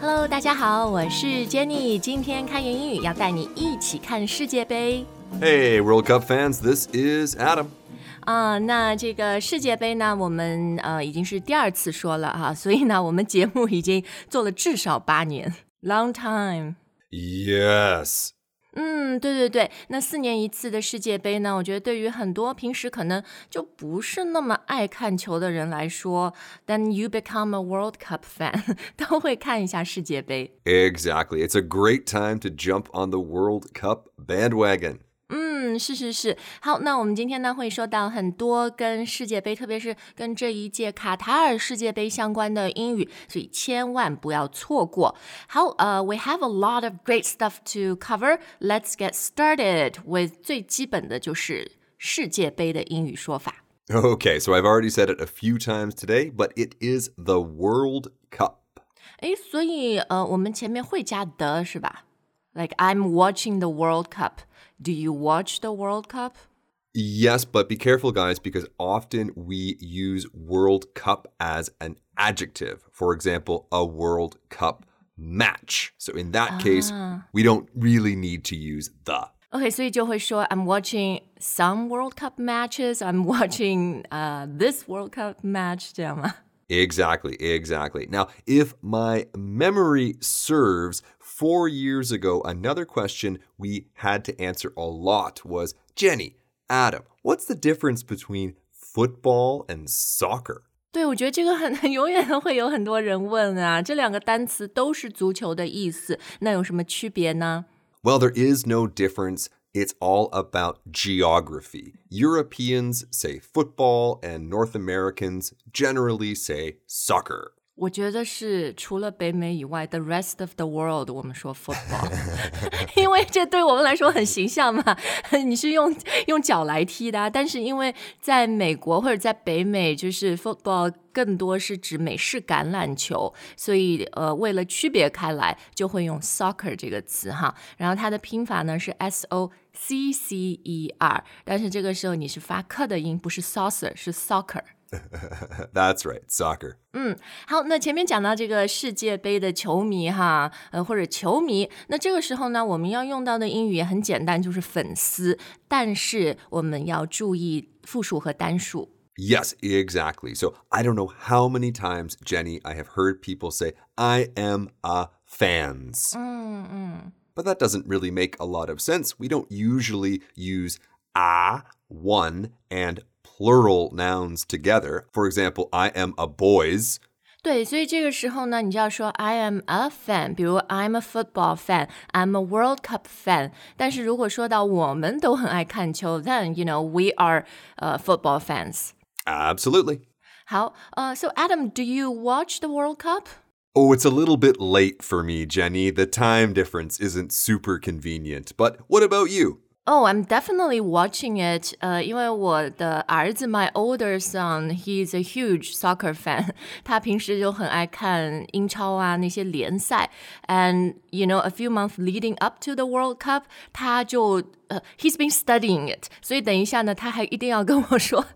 Hello，大家好，我是 Jenny。今天开言英语要带你一起看世界杯。 Hey, World Cup fans, this is Adam. 啊、那这个世界杯呢，我们呃已经是第二次说了哈，所以呢，我们节目已经做了至少八年，long time。 Yes. 嗯，对对对，那四年一次的世界杯呢，我觉得对于很多平时可能就不是那么爱看球的人来说，then you become a World Cup fan，都会看一下世界杯。Exactly. It's a great time to jump on the World Cup bandwagon. 嗯，是是是。好，那我们今天呢会说到很多跟世界杯，特别是跟这一届卡塔尔世界杯相关的英语，所以千万不要错过。好，呃、w e have a lot of great stuff to cover. Let's get started with 最基本的就是世界杯的英语说法。 Okay, so I've already said it a few times today, but it is the World Cup. 诶，所以呃，我们前面会加的是吧 ？Like I'm watching the World Cup. Do you watch the World Cup? Yes, but be careful, guys, because often we use World Cup as an adjective. For example, a World Cup match. So in that case, we don't really need to use the. OK，所以就会说 I'm watching some World Cup matches. I'm watching uh this World Cup match，这样吗？ Exactly, exactly. Now, if my memory serves, four years ago, another question we had to answer a lot was Jenny, Adam, what's the difference between football and soccer? 对，我觉得这个很永远都会有很多人问啊，这两个单词都是足球的意思，那有什么区别呢？ Well, there is no difference. It's all about geography. Europeans say football, and North Americans generally say soccer. 我觉得是除了北美以外，the rest of the world，我们说 football，因为这对我们来说很形象嘛。你是用用脚来踢的、啊，但是因为在美国或者在北美，就是 football 更多是指美式橄榄球，所以呃，为了区别开来，就会用 soccer 这个词哈。然后它的拼法呢是 s o c c e r，但是这个时候你是发克的音，不是 saucer，是 soccer。That's right, soccer. 好，那前面讲到这个世界杯的球迷哈，呃，或者球迷，那这个时候呢，我们要用到的英语也很简单，就是粉丝，但是我们要注意复数和单数。 Yes, exactly. So I don't know how many times, Jenny, I have heard people say, I am a fans. But that doesn't really make a lot of sense. We don't usually use a, one, and plural nouns together. For example, I am a boys. 对，所以这个时候呢，你就要说 I am a fan，比如 I'm a football fan，I'm a World Cup fan。但是如果说到我们都很爱看球，then you know we are 呃、football fans。 Absolutely. 好，呃、s o Adam，do you watch the World Cup？ Oh, it's a little bit late for me, Jenny. The time difference isn't super convenient. But what about you? Oh, I'm definitely watching it. 呃，因为我的儿子，my older son, he's a huge soccer fan. 他平时就很爱看英超啊那些联赛。And you know, a few months leading up to the World Cup，他就呃、he's been studying it. 所以等一下呢，他还一定要跟我说，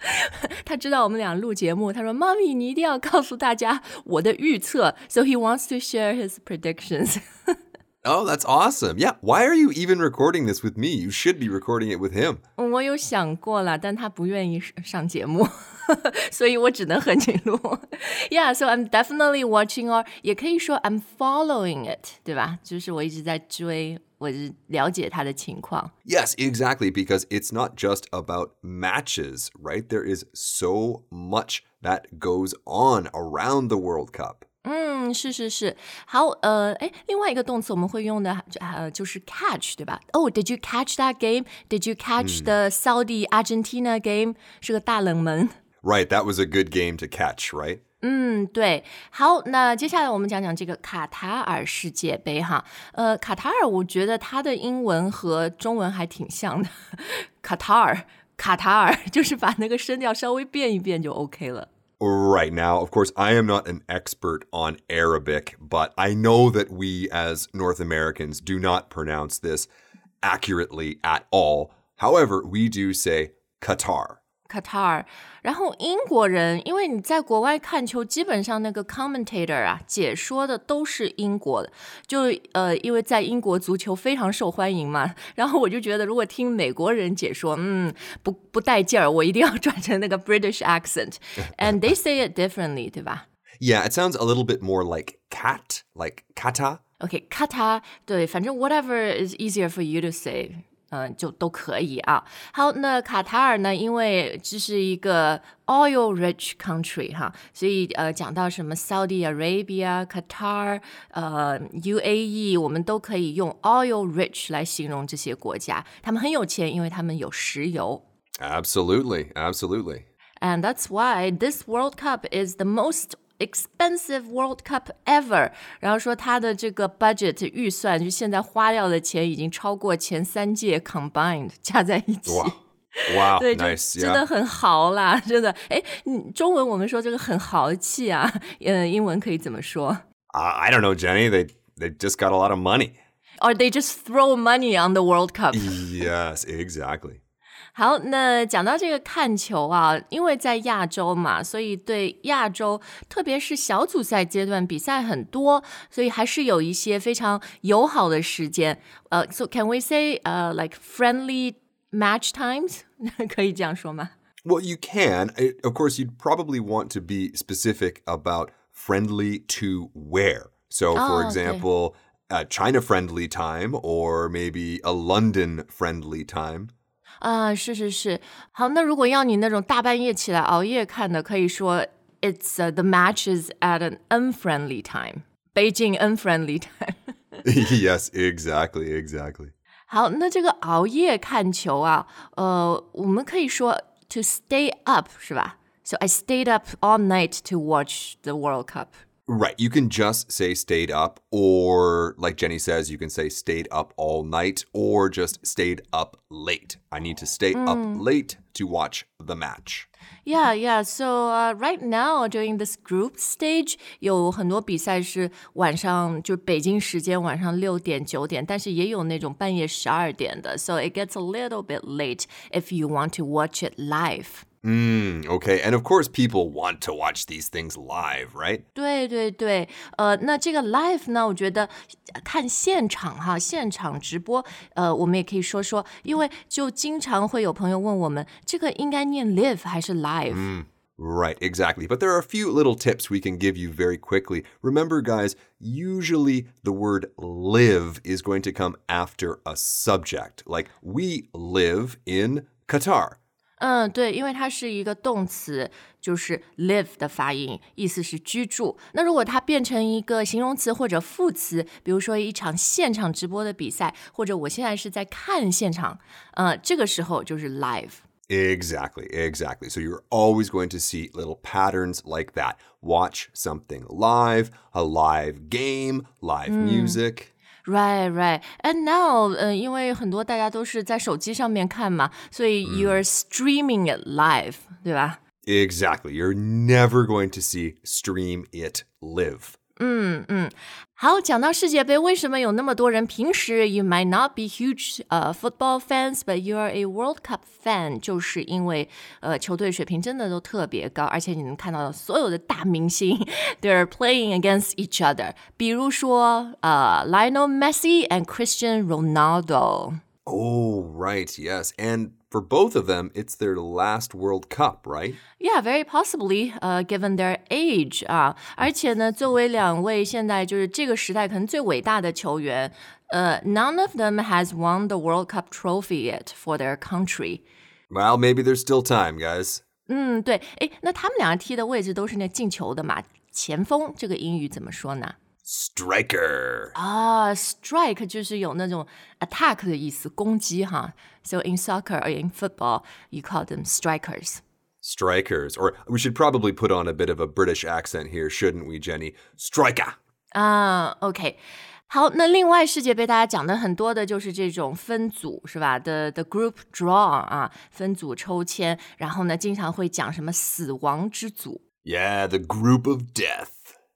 他知道我们俩录节目，他说妈咪，你一定要告诉大家我的预测。So he wants to share his predictions. Oh, that's awesome. Yeah. Why are you even recording this with me? You should be recording it with him. 我有想过了，但他不愿意上上节目，所以我只能和你录。Yeah, so I'm definitely watching or 也可以说 I'm following it，对吧？就是我一直在追，我是了解他的情况。 Yes, exactly. Because it's not just about matches, right? There is so much that goes on around the World Cup. 嗯，是是是，好，呃，哎，另外一个动词我们会用的，呃，就是 catch，对吧？Oh, did you catch that game? Did you catch the Saudi Argentina game？是个大冷门。Right. That was a good game to catch, right? 嗯，对，好，那接下来我们讲讲这个卡塔尔世界杯哈。呃，卡塔尔，我觉得它的英文和中文还挺像的。卡塔尔，卡塔尔，就是把那个声调稍微变一变就 OK 了。Right now, of course, I am not an expert on Arabic, but I know that we as North Americans do not pronounce this accurately at all. However, we do say Qatar. Qatar，然后英国人，因为你在国外看球，基本上那个 commentator 啊，解说的都是英国的，就呃，因为在英国足球非常受欢迎嘛，然后我就觉得如果听美国人解说，嗯，不不带劲儿，我一定要转成那个 British accent，and they say it differently，对吧？Yeah, it sounds a little bit more like cat, like kata. Okay, kata. 对，反正 whatever is easier for you to say. 嗯，就都可以啊。好，那卡塔尔呢？因为这是一个 oil-rich country 哈，所以呃，讲到什么 Saudi Arabia、Qatar、呃 UAE，我们都可以用 oil-rich 来形容这些国家。他们很有钱，因为他们有石油。Absolutely, absolutely. And that's why this World Cup is the most expensive World Cup ever，然后说他的这个 budget 预算，就现在花掉的钱已经超过前三届 combined 加在一起。哇哇，对，就真的很豪啦，真的。哎，你中文我们说这个很豪气啊，嗯，英文可以怎么说？I don't know, Jenny. They they just got a lot of money. Or they just throw money on the World Cup. Yes, exactly. 好，那讲到这个看球啊，因为在亚洲嘛，所以对亚洲，特别是小组赛阶段比赛很多，所以还是有一些非常友好的时间。呃，so can we say 呃、uh, like friendly match times？可以这样说吗？Well, you can. Of course, you'd probably want to be specific about friendly to where. So, for oh, example, okay. a China friendly time or maybe a London friendly time. 啊，是是是，好，那如果要你那种大半夜起来熬夜看的，可以说 it's、uh, the match is at an unfriendly time, Beijing unfriendly time. yes, exactly, exactly. 好，那这个熬夜看球啊，呃，我们可以说 to stay up 是吧？So I stayed up all night to watch the World Cup. Right. You can just say stayed up, or like Jenny says, you can say stayed up all night, or just stayed up late. I need to stay mm. up late to watch the match. Yeah, yeah. So uh, right now during this group stage，有很多比赛是晚上就北京时间晚上六点九点，但是也有那种半夜十二点的。So it gets a little bit late if you want to watch it live. Mm, okay. And of course, people want to watch these things live, right? 对对对，呃，那这个 live 呢，我觉得看现场哈，现场直播，呃，我们也可以说说，因为就经常会有朋友问我们，这个应该念 live 还是 live？嗯。Right, exactly. But there are a few little tips we can give you very quickly. Remember, guys, usually the word live is going to come after a subject. Like, we live in Qatar. 嗯，对，因为它是一个动词，就是 live 的发音，意思是居住。那如果它变成一个形容词或者副词，比如说一场现场直播的比赛，或者我现在是在看现场，呃，这个时候就是 live。Exactly, exactly. So you're always going to see little patterns like that. Watch something live, a live game, live music. Right, right. And now，呃，因为很多大家都是在手机上面看嘛，所以 you're streaming it live，对吧？Exactly. You're never going to see stream it live. 嗯嗯，好，讲到世界杯，为什么有那么多人？平时 you might not be huge 呃、uh, football fans，but you are a World Cup fan，就是因为呃球队水平真的都特别高，而且你能看到所有的大明星，they're playing against each other。比如说呃 Lionel Messi and Cristiano Ronaldo。Oh, right, yes. And for both of them, it's their last World Cup, right? Yeah, very possibly, uh, given their age 啊，而且呢，作为两位现在就是这个时代可能最伟大的球员，呃，none of them has won the World Cup trophy yet for their country. Well, maybe there's still time, guys. 嗯，对，哎，那他们两个踢的位置都是那进球的嘛？前锋这个英语怎么说呢 ？striker 啊，strike 就是有那种 attack 的意思，攻击哈。So in soccer or in football, you call them strikers. Strikers, or we should probably put on a bit of a British accent here, shouldn't we, Jenny? Striker. 啊，OK。好，那另外世界杯大家讲的很多的就是这种分组是吧？The the group draw 啊，分组抽签，然后呢，经常会讲什么死亡之组。Yeah, the group of death.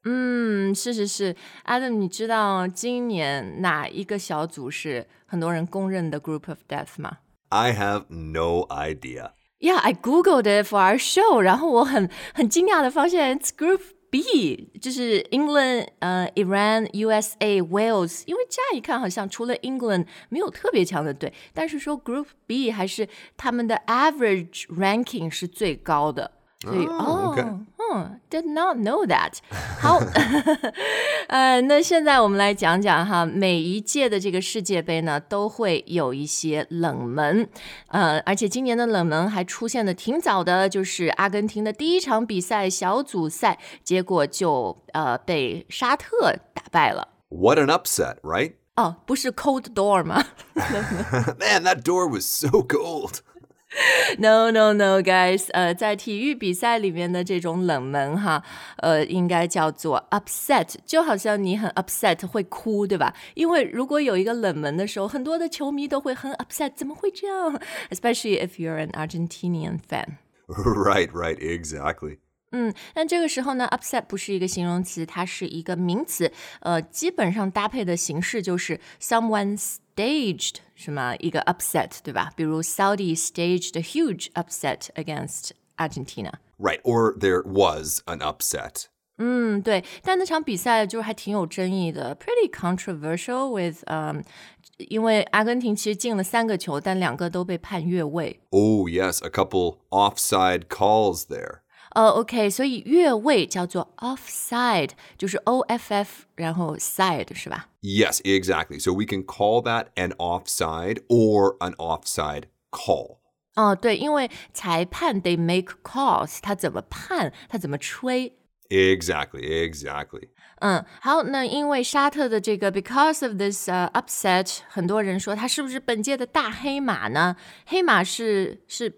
嗯，是是是，Adam，你知道今年哪一个小组是很多人公认的 Group of Death 吗？I have no idea. Yeah, I googled it for our show，然后我很很惊讶的发现，it's Group B，就是 England、呃 Iran、USA、Wales。因为乍一看好像除了 England 没有特别强的队，但是说 Group B 还是他们的 average ranking 是最高的。所以哦， 嗯，did not know that。好，呃，那现在我们来讲讲哈，每一届的这个世界杯呢，都会有一些冷门，呃，而且今年的冷门还出现的挺早的，就是阿根廷的第一场比赛小组赛，结果就呃被沙特打败了。What an upset, right? 哦，不是 cold door 吗？Man, that door was so cold. No, no, no, guys。呃，在体育比赛里面的这种冷门哈，呃，应该叫做 upset，就好像你很 upset 会哭，对吧？因为如果有一个冷门的时候，很多的球迷都会很 upset，怎么会这样？Especially if you're an Argentinian fan. Right, right, exactly. 嗯，那这个时候呢，upset 不是一个形容词，它是一个名词。呃，基本上搭配的形式就是 someone staged 什么一个 upset，对吧？比如 Saudi staged a huge upset against Argentina。Right, or there was an upset. 嗯，对，但那场比赛就是还挺有争议的，pretty controversial with 嗯，因为阿根廷其实进了三个球，但两个都被判越位。Oh yes, a couple offside calls there. 呃，OK，所以越位叫做 offside，就是 O F F，然后 side 是吧？Yes, exactly. So we can call that an offside or an offside call. 哦，对，因为裁判 they make calls，他怎么判，他怎么吹。Exactly, exactly. 嗯，好，那因为沙特的这个 because of this、uh, upset，很多人说他是不是本届的大黑马呢？黑马是是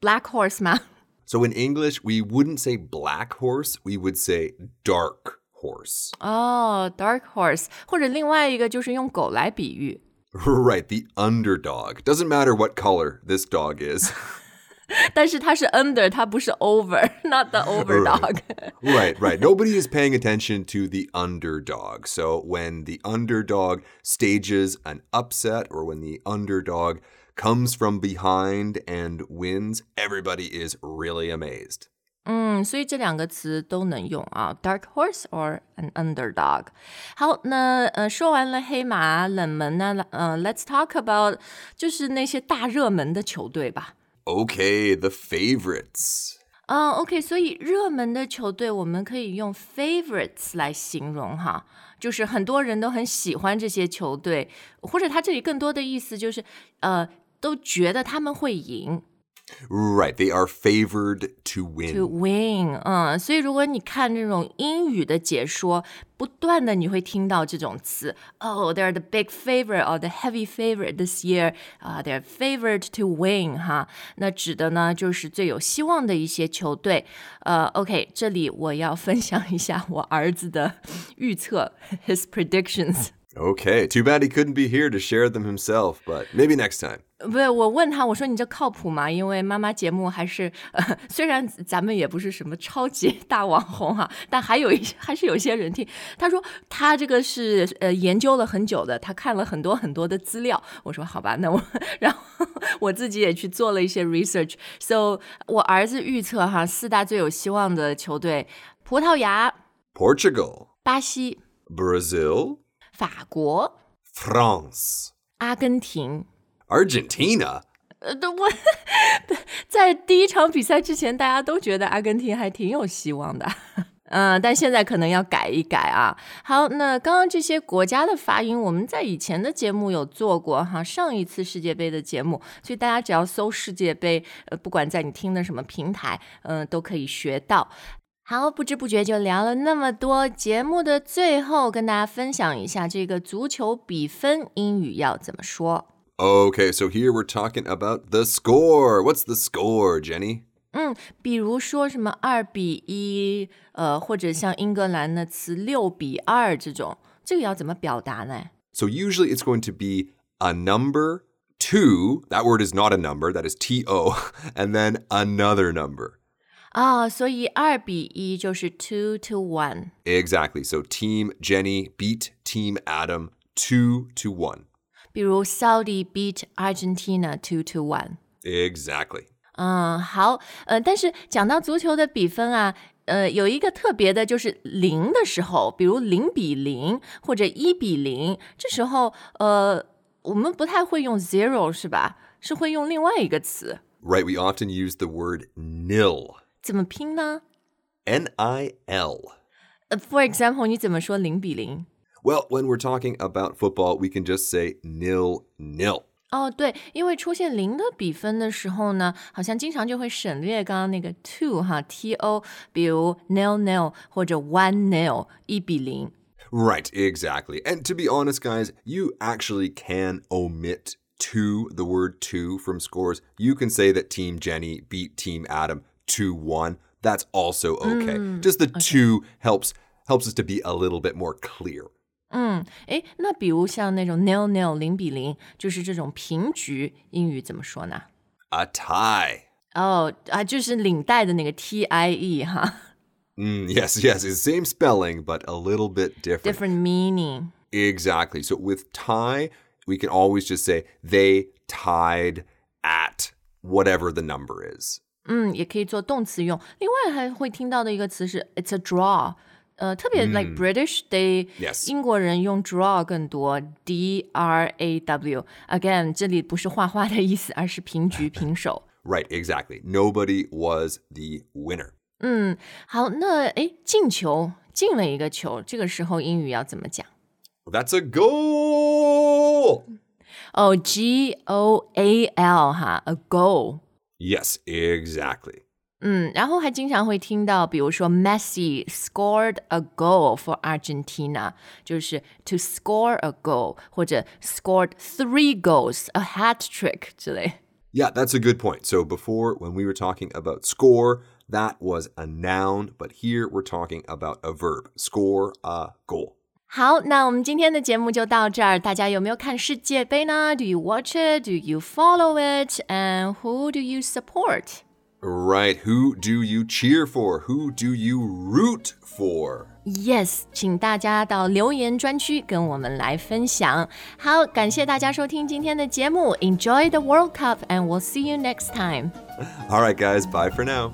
black horse 吗 ？so in English, we wouldn't say black horse, we would say dark horse. Oh, dark horse. 或者另外一个就是用狗来比喻。Right, the underdog. Doesn't matter what color this dog is. 但是它是 under，它不是 over，not the overdog. right, right. Nobody is paying attention to the underdog. So when the underdog stages an upset or when the underdog comes from behind and wins, everybody is really amazed. 嗯，所以这两个词都能用啊，dark horse or an underdog。好，那呃说完了黑马冷门呢，呃，let's talk about 就是那些大热门的球队吧。Okay, the favorites. 啊、uh,，OK，所以热门的球队我们可以用 favorites 来形容哈，就是很多人都很喜欢这些球队，或者它这里更多的意思就是呃 都觉得他们会赢。Right, they are favored to win. To win，嗯，所以如果你看这种英语的解说，不断的你会听到这种词，Oh, they're the big favorite or the heavy favorite this year. 啊、uh,，they're favored to win，哈，那指的呢就是最有希望的一些球队。呃，OK，这里我要分享一下我儿子的预测，his predictions。 Okay, too bad he couldn't be here to share them himself, but maybe next time. 不是，我问他，我说你这靠谱吗？因为妈妈节目还是，呃，虽然咱们也不是什么超级大网红哈，但还有一还是有一些人听。他说他这个是呃研究了很久的，他看了很多很多的资料。我说好吧，那我然后我自己也去做了一些 research。So 我儿子预测哈，四大最有希望的球队：葡萄牙、Portugal、巴西、Brazil。 法国、France、阿根廷、Argentina。呃，我在第一场比赛之前，大家都觉得阿根廷还挺有希望的。嗯，但现在可能要改一改啊。好，那刚刚这些国家的发音，我们在以前的节目有做过哈，上一次世界杯的节目，所以大家只要搜世界杯，呃，不管在你听的什么平台，嗯，都可以学到。好，不知不觉就聊了那么多。节目的最后，跟大家分享一下这个足球比分英语要怎么说。Okay, so here we're talking about the score. What's the score, Jenny? 嗯，比如说什么二比一，呃，或者像英格兰的词六比二这种，这个要怎么表达呢？So usually it's going to be a number, two. That word is not a number. That is T O, and then another number. 啊，所以二比一就是 two to one. Exactly. So Team Jenny beat Team Adam two to one. 比如 Saudi beat Argentina two to one. Exactly. 嗯，好，呃，但是讲到足球的比分啊，呃，有一个特别的，就是零的时候，比如零比零或者一比零，这时候，呃，我们不太会用 zero 是吧？是会用另外一个词。Right, we often use the word nil. 怎么拼呢？N I L. For example，你怎么说零比零？Well, when we're talking about football, we can just say nil nil. 哦，对，因为出现零的比分的时候呢，好像经常就会省略刚刚那个 two 哈 t o，比如 nil nil 或者 one nil 一比零。Right, exactly. And to be honest, guys, you actually can omit to the word to from scores. You can say that Team Jenny beat Team Adam 2 1. That's also okay. Mm, Just the okay. two helps helps us to be a little bit more clear. 嗯，诶，那比如像那种 nil nil 零比零，就是这种平局，英语怎么说呢？A tie。哦啊，就是领带的那个 T I E 哈。Mm, yes, yes, it's the same spelling but a little bit different. Different meaning. Exactly. So with tie, we can always just say they tied at whatever the number is. 嗯，也可以做动词用。另外还会听到的一个词是 it's a draw。呃，特别 like British they yes. 英国人用 draw 更多，D R A W。Again，这里不是画画的意思，而是平局平手。Right, exactly. Nobody was the winner. 嗯，好，那哎，进球进了一个球，这个时候英语要怎么讲？That's a goal. 哦，G O A L 哈，a goal. Yes, exactly. 嗯，然后还经常会听到，比如说 Messi scored a goal for Argentina，就是 to score a goal，或者 scored three goals, a hat trick 之类。Yeah, that's a good point. So before, when we were talking about score, that was a noun, but here we're talking about a verb. Score a goal. 好，那我们今天的节目就到这儿。大家有没有看世界杯呢？Do you watch it? Do you follow it? And who do you support? Right. Who do you cheer for? Who do you root for? Yes，请大家到留言专区跟我们来分享。好，感谢大家收听今天的节目。Enjoy the World Cup, and we'll see you next time. All right, guys. Bye for now.